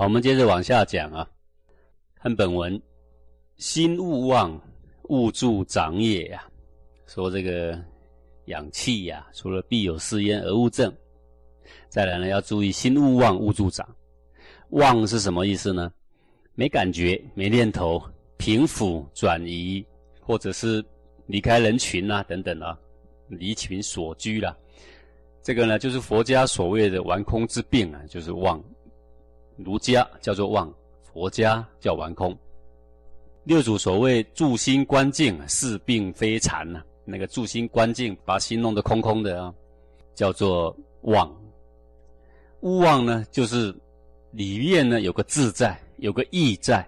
好，我们接着往下讲啊。看本文，心勿忘，勿助长也呀。说这个养气呀，除了必有四焉而勿正，再来呢要注意心勿忘，勿助长。忘是什么意思呢？没感觉，没念头，平复转移，或者是离开人群啊等等啊，离群所居了。这个呢，就是佛家所谓的玩空之病啊，就是忘。儒家叫做妄，佛家叫玩空。六祖所谓住心观境，是病非禅呐。那个住心观境，把心弄得空空的啊，叫做妄。勿忘呢，就是里面呢有个自在，有个意在，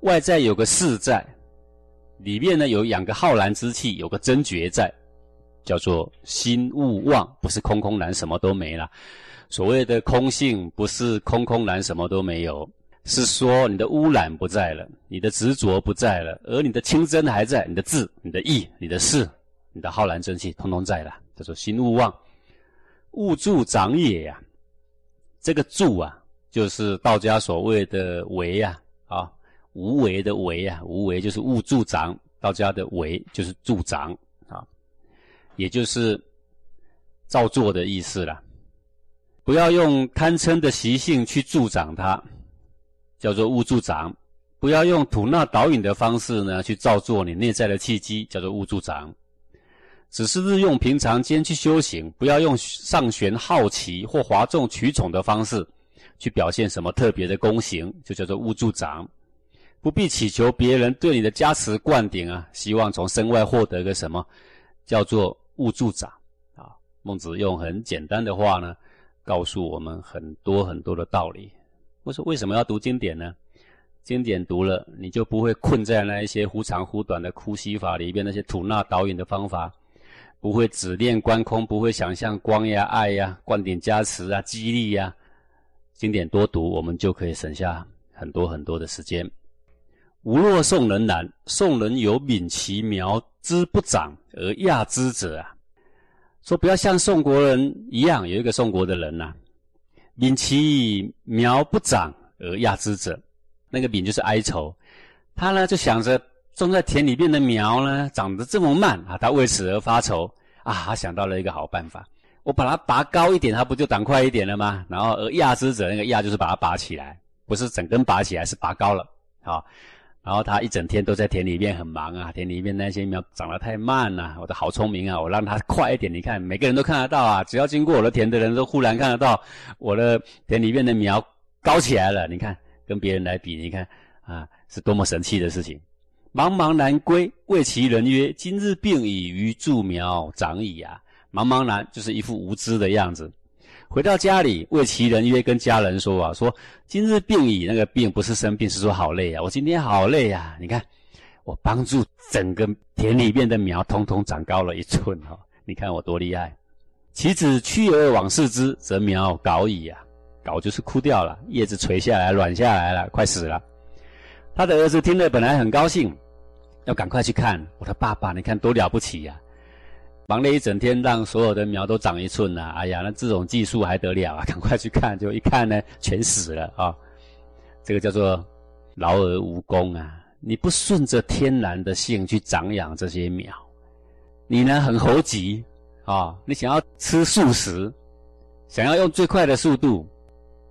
外在有个事在，里面呢有两个浩然之气，有个真觉在。叫做心勿忘，不是空空然什么都没了。所谓的空性，不是空空然什么都没有，是说你的污染不在了，你的执着不在了，而你的清真还在，你的智、你的意、你的事、你的浩然正气，通通在了。叫做心勿忘，勿助长也呀。这个助啊，就是道家所谓的为呀，啊，无为的为呀，无为就是勿助长。道家的为就是助长啊。也就是照做的意思了，不要用贪嗔的习性去助长它，叫做勿助长；不要用吐纳导引的方式呢去造作你内在的契机，叫做勿助长。只是日用平常间去修行，不要用上玄好奇或哗众取宠的方式去表现什么特别的功行，就叫做勿助长。不必祈求别人对你的加持灌顶啊，希望从身外获得个什么，叫做。勿助长啊！孟子用很简单的话呢，告诉我们很多很多的道理。我说为什么要读经典呢？经典读了，你就不会困在那一些忽长忽短的呼吸法里边，那些吐纳导引的方法，不会只念观空，不会想象光呀、爱呀、灌顶加持啊、激励呀。经典多读，我们就可以省下很多很多的时间。吾若宋人难，宋人有敏其苗之不长而亚之者啊！说不要像宋国人一样，有一个宋国的人呐，敏其苗不长而亚之者，那个敏就是哀愁，他呢就想着种在田里面的苗呢长得这么慢啊，他为此而发愁啊，他想到了一个好办法，我把它拔高一点，它不就长快一点了吗？然后而亚之者，那个亚就是把它拔起来，不是整根拔起来，是拔高了啊。然后他一整天都在田里面很忙啊，田里面那些苗长得太慢了。我的好聪明啊，我让它快一点。你看，每个人都看得到啊，只要经过我的田的人都忽然看得到我的田里面的苗高起来了。你看，跟别人来比，你看啊，是多么神气的事情。茫茫然归，谓其人曰：“今日病已，于助苗长矣啊！”茫茫然就是一副无知的样子。回到家里，为其人约跟家人说啊，说今日病已，那个病不是生病，是说好累啊，我今天好累呀。你看，我帮助整个田里面的苗通通长高了一寸哈，你看我多厉害。其子屈而往视之，则苗槁矣啊，槁就是枯掉了，叶子垂下来，软下来了，快死了。他的儿子听了本来很高兴，要赶快去看我的爸爸，你看多了不起呀。忙了一整天，让所有的苗都长一寸呐！哎呀，那这种技术还得了啊？赶快去看，就一看呢，全死了啊！这个叫做劳而无功啊！你不顺着天然的性去长养这些苗，你呢很猴急啊！你想要吃素食，想要用最快的速度，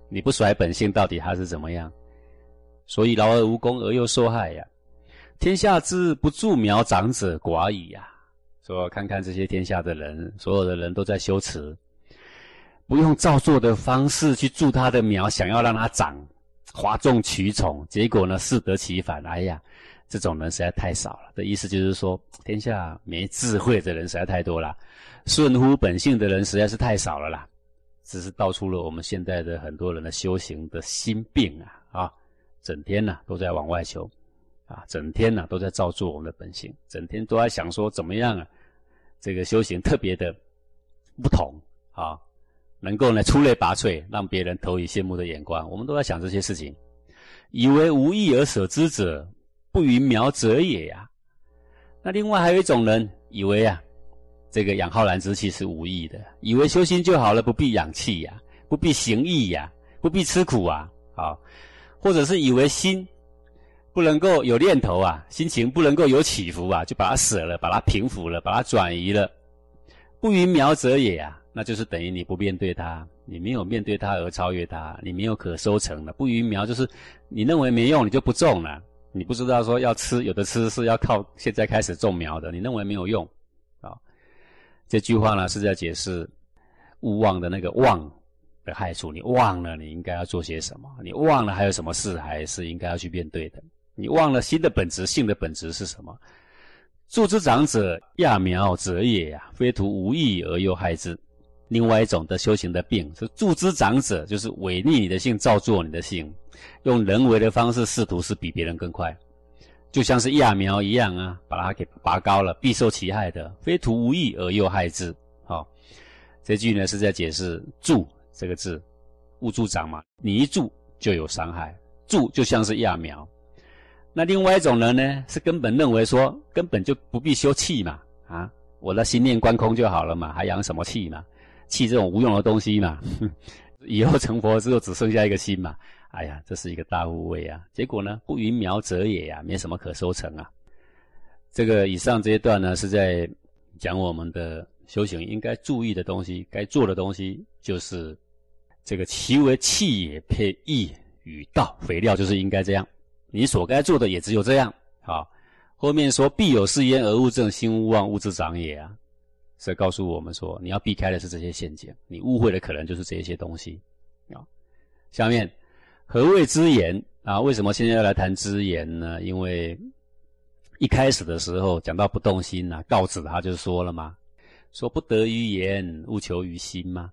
你不甩本性，到底它是怎么样？所以劳而无功而又受害呀！天下之不助苗长者寡矣呀！说看看这些天下的人，所有的人都在修持，不用照做的方式去助他的苗，想要让它长，哗众取宠，结果呢适得其反。哎呀，这种人实在太少了。的意思就是说，天下没智慧的人实在太多了，顺乎本性的人实在是太少了啦。只是道出了我们现在的很多人的修行的心病啊啊，整天呢都在往外求。啊，整天呢都在照做我们的本性，整天都在想说怎么样啊，这个修行 特别的不同啊，能够呢出类拔萃，让别人投以羡慕的眼光。我们都在想这些事情，以为无益而舍之者，不云苗者也呀。那另外还有一种人，以为啊，这个养浩然之气是无益的，以为修心就好了，不必养气呀，不必行义呀，不必吃苦啊。啊，或者是以为心不能够有念头啊，心情不能够有起伏啊，就把它舍了，把它平复了，把它转移了。不云苗者也啊，那就是等于你不面对它，你没有面对它而超越它，你没有可收成的。不云苗就是你认为没用，你就不种了。你不知道说要吃，有的吃是要靠现在开始种苗的。你认为没有用啊？这句话呢是在解释勿忘的那个忘的害处。你忘了你应该要做些什么？你忘了还有什么事还是应该要去面对的？你忘了心的本质，性的本质是什么？助之长者，揠苗者也呀，非徒无益而又害之。另外一种的修行的病是助之长者，就是违逆你的性，造作你的性，用人为的方式试图是比别人更快，就像是揠苗一样啊，把它给拔高了，必受其害的。非徒无益而又害之。好，这句呢是在解释“助”这个字，勿助长嘛，你一助就有伤害，助就像是揠苗。那另外一种人呢，是根本认为说，根本就不必修气嘛，啊，我的心念观空就好了嘛，还养什么气嘛？气这种无用的东西嘛，以后成佛之后只剩下一个心嘛，哎呀，这是一个大无畏啊！结果呢，不云苗者也呀，没什么可收成啊。这个以上这一段呢，是在讲我们的修行应该注意的东西，该做的东西，就是这个其为气也配义与道，肥料就是应该这样。你所该做的也只有这样。好，后面说必有是焉而勿正，心勿忘，物之长也啊。是告诉我们说，你要避开的是这些陷阱，你误会的可能就是这些东西。啊，下面何谓知言啊？为什么现在要来谈知言呢？因为一开始的时候讲到不动心呐，告子他就说了嘛，说不得于言，勿求于心嘛。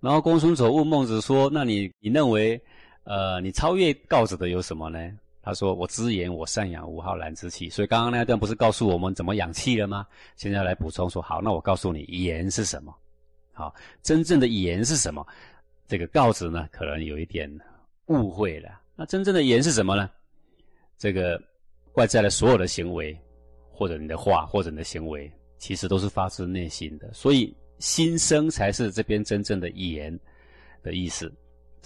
然后公孙丑问孟子说，那你你认为，呃，你超越告子的有什么呢？他说：“我知言，我善养无浩然之气。”所以刚刚那段不是告诉我们怎么养气了吗？现在来补充说：“好，那我告诉你，言是什么？好，真正的言是什么？这个告子呢，可能有一点误会了。那真正的言是什么呢？这个外在的所有的行为，或者你的话，或者你的行为，其实都是发自内心的。所以心声才是这边真正的言的意思。”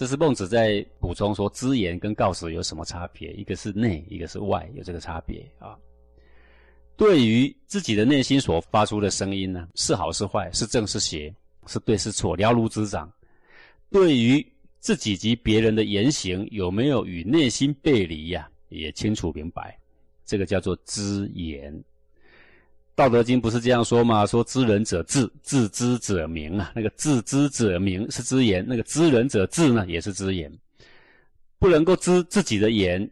这是孟子在补充说，知言跟告辞有什么差别？一个是内，一个是外，有这个差别啊。对于自己的内心所发出的声音呢，是好是坏，是正是邪，是对是错，了如指掌。对于自己及别人的言行有没有与内心背离呀，也清楚明白。这个叫做知言。道德经不是这样说吗？说知人者智，自知者明啊。那个自知者明是知言，那个知人者智呢，也是知言。不能够知自己的言，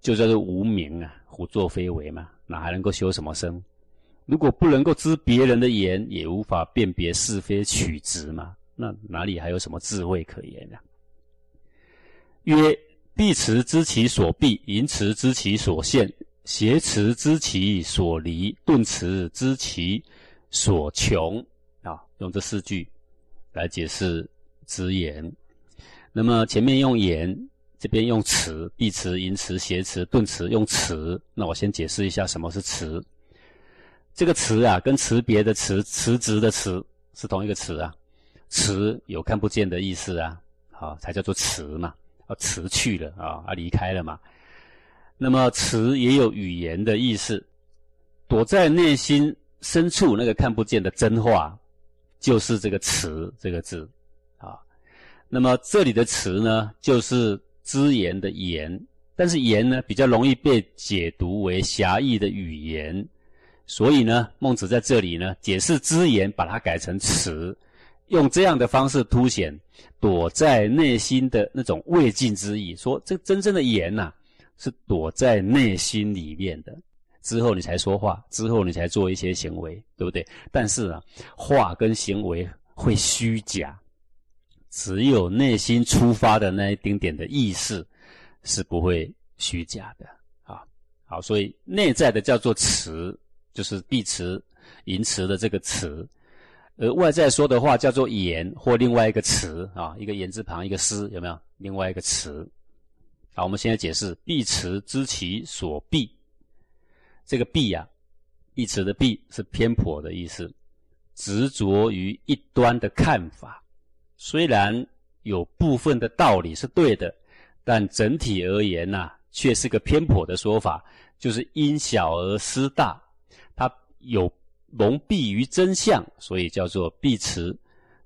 就叫做无明啊，胡作非为嘛，哪还能够修什么身？如果不能够知别人的言，也无法辨别是非曲直嘛，那哪里还有什么智慧可言呢？曰：必辞知其所必，淫辞知其所限。挟持知其所离，顿持知其所穷啊，用这四句来解释直言。那么前面用言，这边用持，必持、淫持、挟持、顿持，用持。那我先解释一下什么是持。这个持啊，跟辞别的辞、辞职的辞是同一个词啊。辞有看不见的意思啊，好，才叫做辞嘛。啊，辞去了啊，啊，离开了嘛。那么词也有语言的意思，躲在内心深处那个看不见的真话，就是这个词这个字，啊，那么这里的词呢，就是知言的言，但是言呢比较容易被解读为狭义的语言，所以呢，孟子在这里呢解释知言，把它改成词，用这样的方式凸显躲在内心的那种未尽之意，说这真正的言呐。是躲在内心里面的，之后你才说话，之后你才做一些行为，对不对？但是啊，话跟行为会虚假，只有内心出发的那一丁点的意识是不会虚假的啊。好，所以内在的叫做词，就是必词、淫词的这个词，而外在说的话叫做言或另外一个词啊，一个言字旁一个思，有没有？另外一个词。好，我们现在解释“必持知其所必”。这个“必”呀，“必持”的“必”是偏颇的意思，执着于一端的看法。虽然有部分的道理是对的，但整体而言呐，却是个偏颇的说法，就是因小而失大，它有蒙蔽于真相，所以叫做蔽持，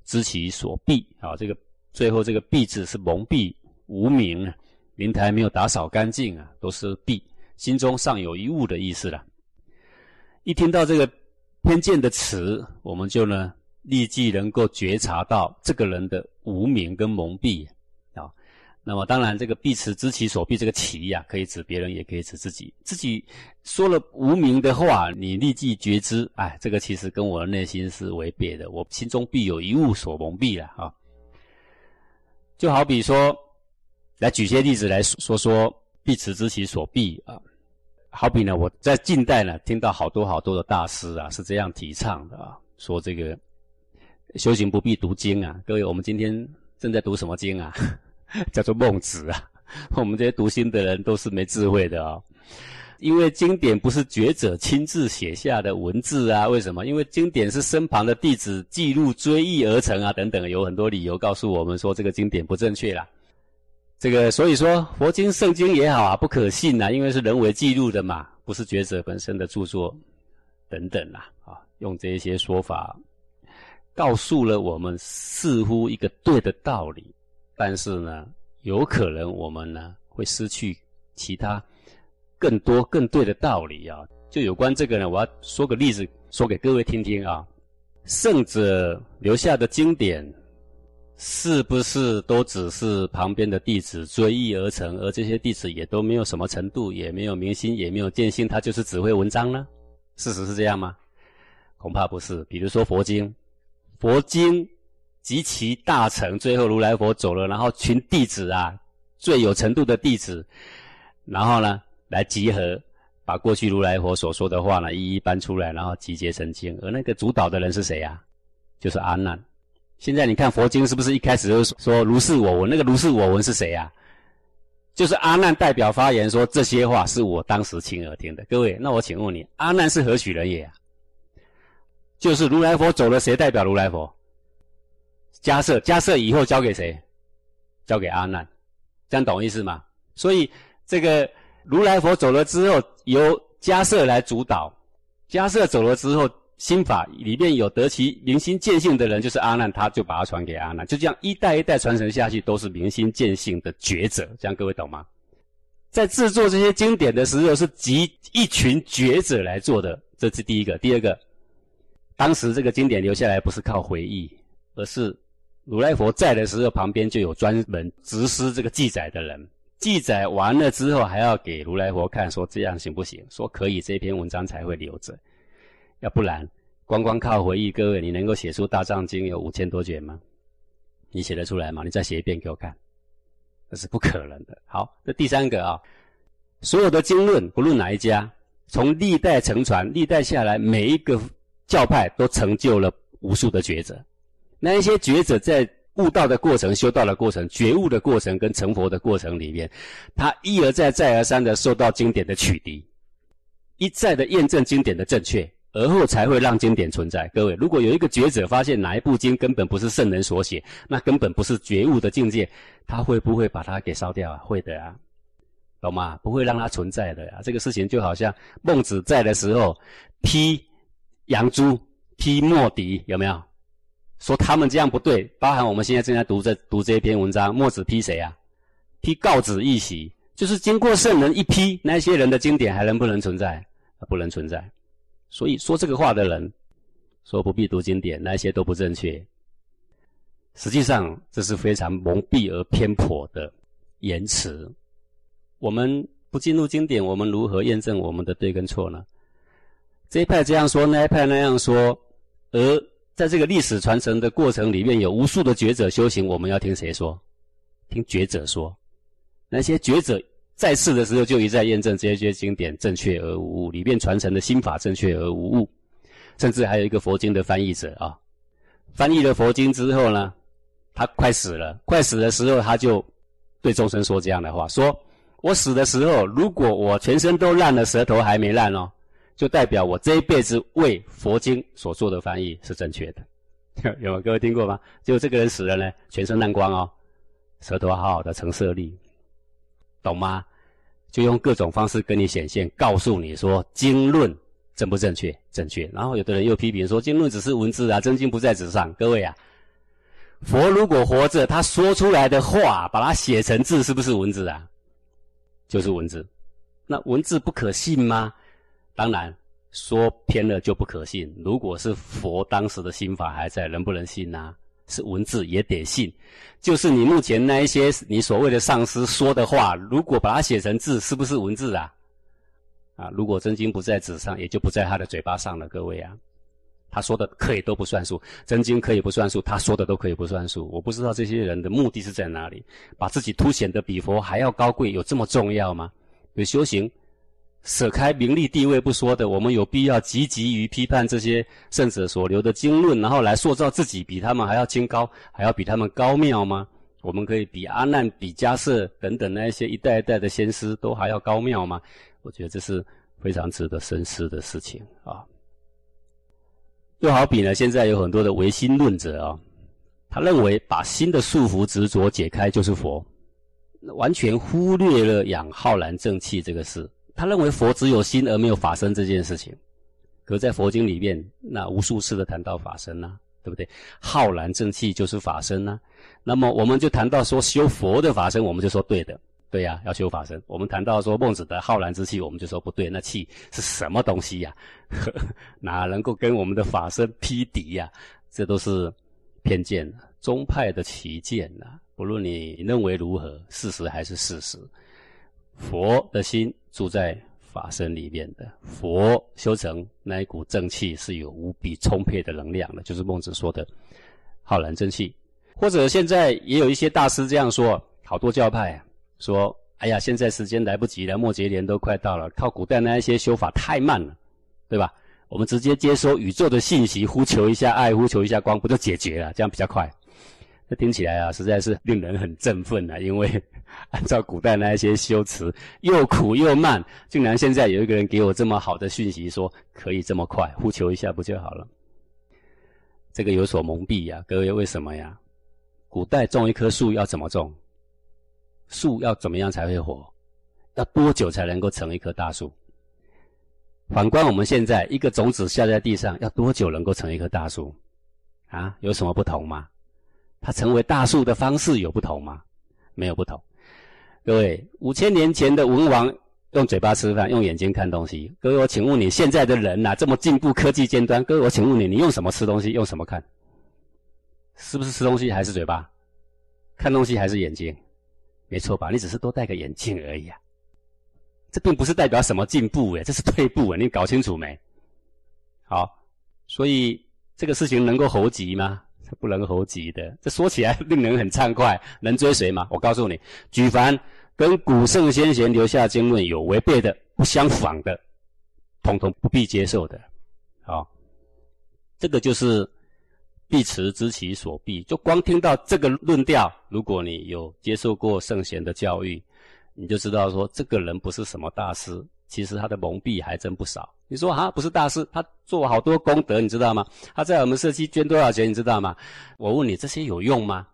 知其所蔽。啊，这个最后这个蔽字是蒙蔽无明，灵台没有打扫干净啊，都是蔽，心中尚有一物的意思了。一听到这个偏见的词，我们就呢立即能够觉察到这个人的无明跟蒙蔽啊。那么当然，这个“必持知其所必”这个“其”呀，可以指别人，也可以指自己。自己说了无名的话，你立即觉知，哎，这个其实跟我的内心是违背的。我心中必有一物所蒙蔽了啊。就好比说，来举些例子来说说“必持之其所必”啊。好比呢，我在近代呢，听到好多好多的大师啊，是这样提倡的啊，说这个修行不必读经啊。各位，我们今天正在读什么经啊？叫做孟子啊，我们这些读经的人都是没智慧的啊，因为经典不是觉者亲自写下的文字啊，为什么？因为经典是身旁的弟子记录追忆而成啊，等等，有很多理由告诉我们说这个经典不正确啦。这个所以说佛经圣经也好啊，不可信呐，因为是人为记录的嘛，不是觉者本身的著作等等啦啊，用这些说法告诉了我们似乎一个对的道理。但是呢，有可能我们呢会失去其他更多更对的道理啊。就有关这个呢，我要说个例子，说给各位听听啊。圣者留下的经典，是不是都只是旁边的弟子追忆而成，而这些弟子也都没有什么程度，也没有明心，也没有见性，他就是只会文章呢？事实是这样吗？恐怕不是。比如说佛经，佛经。及其大成，最后如来佛走了，然后群弟子啊，最有程度的弟子，然后呢，来集合，把过去如来佛所说的话呢，一一搬出来，然后集结成经。而那个主导的人是谁呀？就是阿难。现在你看佛经是不是一开始就说如是我闻？那个如是我闻是谁呀？就是阿难代表发言说这些话是我当时亲耳听的。各位，那我请问你，阿难是何许人也？就是如来佛走了，谁代表如来佛？迦设，迦设以后交给谁？交给阿难，这样懂意思吗？所以这个如来佛走了之后，由迦设来主导。迦设走了之后，心法里面有得其明心见性的人，就是阿难，他就把它传给阿难，就这样一代一代传承下去，都是明心见性的觉者。这样各位懂吗？在制作这些经典的时候，是集一群觉者来做的，这是第一个。第二个，当时这个经典留下来不是靠回忆，而是。如来佛在的时候，旁边就有专门执施这个记载的人。记载完了之后，还要给如来佛看，说这样行不行？说可以，这篇文章才会留着。要不然，光光靠回忆，各位，你能够写出《大藏经》有五千多卷吗？你写得出来吗？你再写一遍给我看，那是不可能的。好，这第三个啊，所有的经论，不论哪一家，从历代承传，历代下来，每一个教派都成就了无数的觉者。那一些觉者在悟道的过程、修道的过程、觉悟的过程跟成佛的过程里面，他一而再、再而三的受到经典的取缔，一再的验证经典的正确，而后才会让经典存在。各位，如果有一个觉者发现哪一部经根本不是圣人所写，那根本不是觉悟的境界，他会不会把它给烧掉啊？会的啊，懂吗？不会让它存在的啊。这个事情就好像孟子在的时候批杨朱、批莫迪，有没有？说他们这样不对，包含我们现在正在读这读这一篇文章，墨子批谁啊？批告子一席，就是经过圣人一批，那些人的经典还能不能存在？不能存在。所以说这个话的人，说不必读经典，那些都不正确。实际上这是非常蒙蔽而偏颇的言辞。我们不进入经典，我们如何验证我们的对跟错呢？这一派这样说，那一派那样说，而。在这个历史传承的过程里面，有无数的觉者修行，我们要听谁说？听觉者说。那些觉者在世的时候就一再验证这些经典正确而无误，里面传承的心法正确而无误。甚至还有一个佛经的翻译者啊，翻译了佛经之后呢，他快死了，快死的时候他就对众生说这样的话：说我死的时候，如果我全身都烂了，舌头还没烂哦。就代表我这一辈子为佛经所做的翻译是正确的，有有各位听过吗？结果这个人死了呢，全身烂光哦，舌头好好的成舍利，懂吗？就用各种方式跟你显现，告诉你说经论正不正确？正确。然后有的人又批评说经论只是文字啊，真经不在纸上。各位啊，佛如果活着，他说出来的话，把它写成字，是不是文字啊？就是文字。那文字不可信吗？当然。说偏了就不可信。如果是佛当时的心法还在，能不能信呢？是文字也得信。就是你目前那一些你所谓的上师说的话，如果把它写成字，是不是文字啊？啊，如果真经不在纸上，也就不在他的嘴巴上了。各位啊，他说的可以都不算数，真经可以不算数，他说的都可以不算数。我不知道这些人的目的是在哪里，把自己凸显的比佛还要高贵，有这么重要吗？有修行。舍开名利地位不说的，我们有必要积极于批判这些圣者所留的经论，然后来塑造自己比他们还要清高，还要比他们高妙吗？我们可以比阿难、比迦叶等等那一些一代一代的先师都还要高妙吗？我觉得这是非常值得深思的事情啊。又好比呢，现在有很多的唯心论者啊，他认为把心的束缚执着解开就是佛，完全忽略了养浩然正气这个事。他认为佛只有心而没有法身这件事情，可在佛经里面，那无数次的谈到法身呐，对不对？浩然正气就是法身呐。那么我们就谈到说修佛的法身，我们就说对的，对呀，要修法身。我们谈到说孟子的浩然之气，我们就说不对，那气是什么东西呀？哪能够跟我们的法身匹敌呀？这都是偏见，宗派的旗舰呐。不论你认为如何，事实还是事实。佛的心住在法身里面的，佛修成那一股正气是有无比充沛的能量的，就是孟子说的浩然正气。或者现在也有一些大师这样说，好多教派说：“哎呀，现在时间来不及了，末节年都快到了，靠古代那一些修法太慢了，对吧？我们直接接收宇宙的信息，呼求一下爱，呼求一下光，不就解决了？这样比较快。”这听起来啊，实在是令人很振奋啊！因为按照古代那一些修辞，又苦又慢，竟然现在有一个人给我这么好的讯息，说可以这么快，呼求一下不就好了？这个有所蒙蔽呀，各位为什么呀？古代种一棵树要怎么种？树要怎么样才会活？要多久才能够成一棵大树？反观我们现在，一个种子下在地上，要多久能够成一棵大树？啊，有什么不同吗？它成为大树的方式有不同吗？没有不同。各位，五千年前的文王用嘴巴吃饭，用眼睛看东西。各位，我请问你，现在的人呐，这么进步，科技尖端。各位，我请问你，你用什么吃东西？用什么看？是不是吃东西还是嘴巴？看东西还是眼睛？没错吧？你只是多戴个眼镜而已啊。这并不是代表什么进步诶，这是退步诶，你搞清楚没？好，所以这个事情能够猴急吗？不能猴急的，这说起来令人很畅快，能追随吗？我告诉你，举凡跟古圣先贤留下经论有违背的、不相仿的，统统不必接受的。好，这个就是必持知其所必。就光听到这个论调，如果你有接受过圣贤的教育，你就知道说，这个人不是什么大师，其实他的蒙蔽还真不少。你说啊，不是大师，他做好多功德，你知道吗？他在我们社区捐多少钱，你知道吗？我问你，这些有用吗？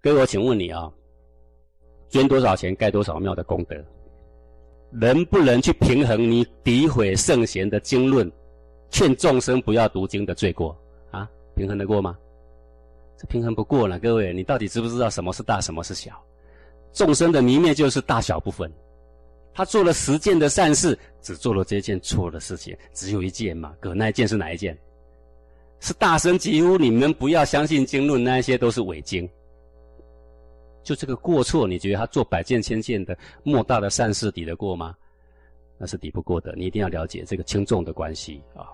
各位，我请问你啊，捐多少钱盖多少庙的功德，能不能去平衡你诋毁圣贤的经论，劝众生不要读经的罪过啊？平衡得过吗？这平衡不过了。各位，你到底知不知道什么是大，什么是小？众生的迷灭就是大小不分。他做了十件的善事，只做了这件错的事情，只有一件嘛？可那一件是哪一件？是大声疾呼你们不要相信经论，那些都是伪经。就这个过错，你觉得他做百件千件的莫大的善事抵得过吗？那是抵不过的。你一定要了解这个轻重的关系啊。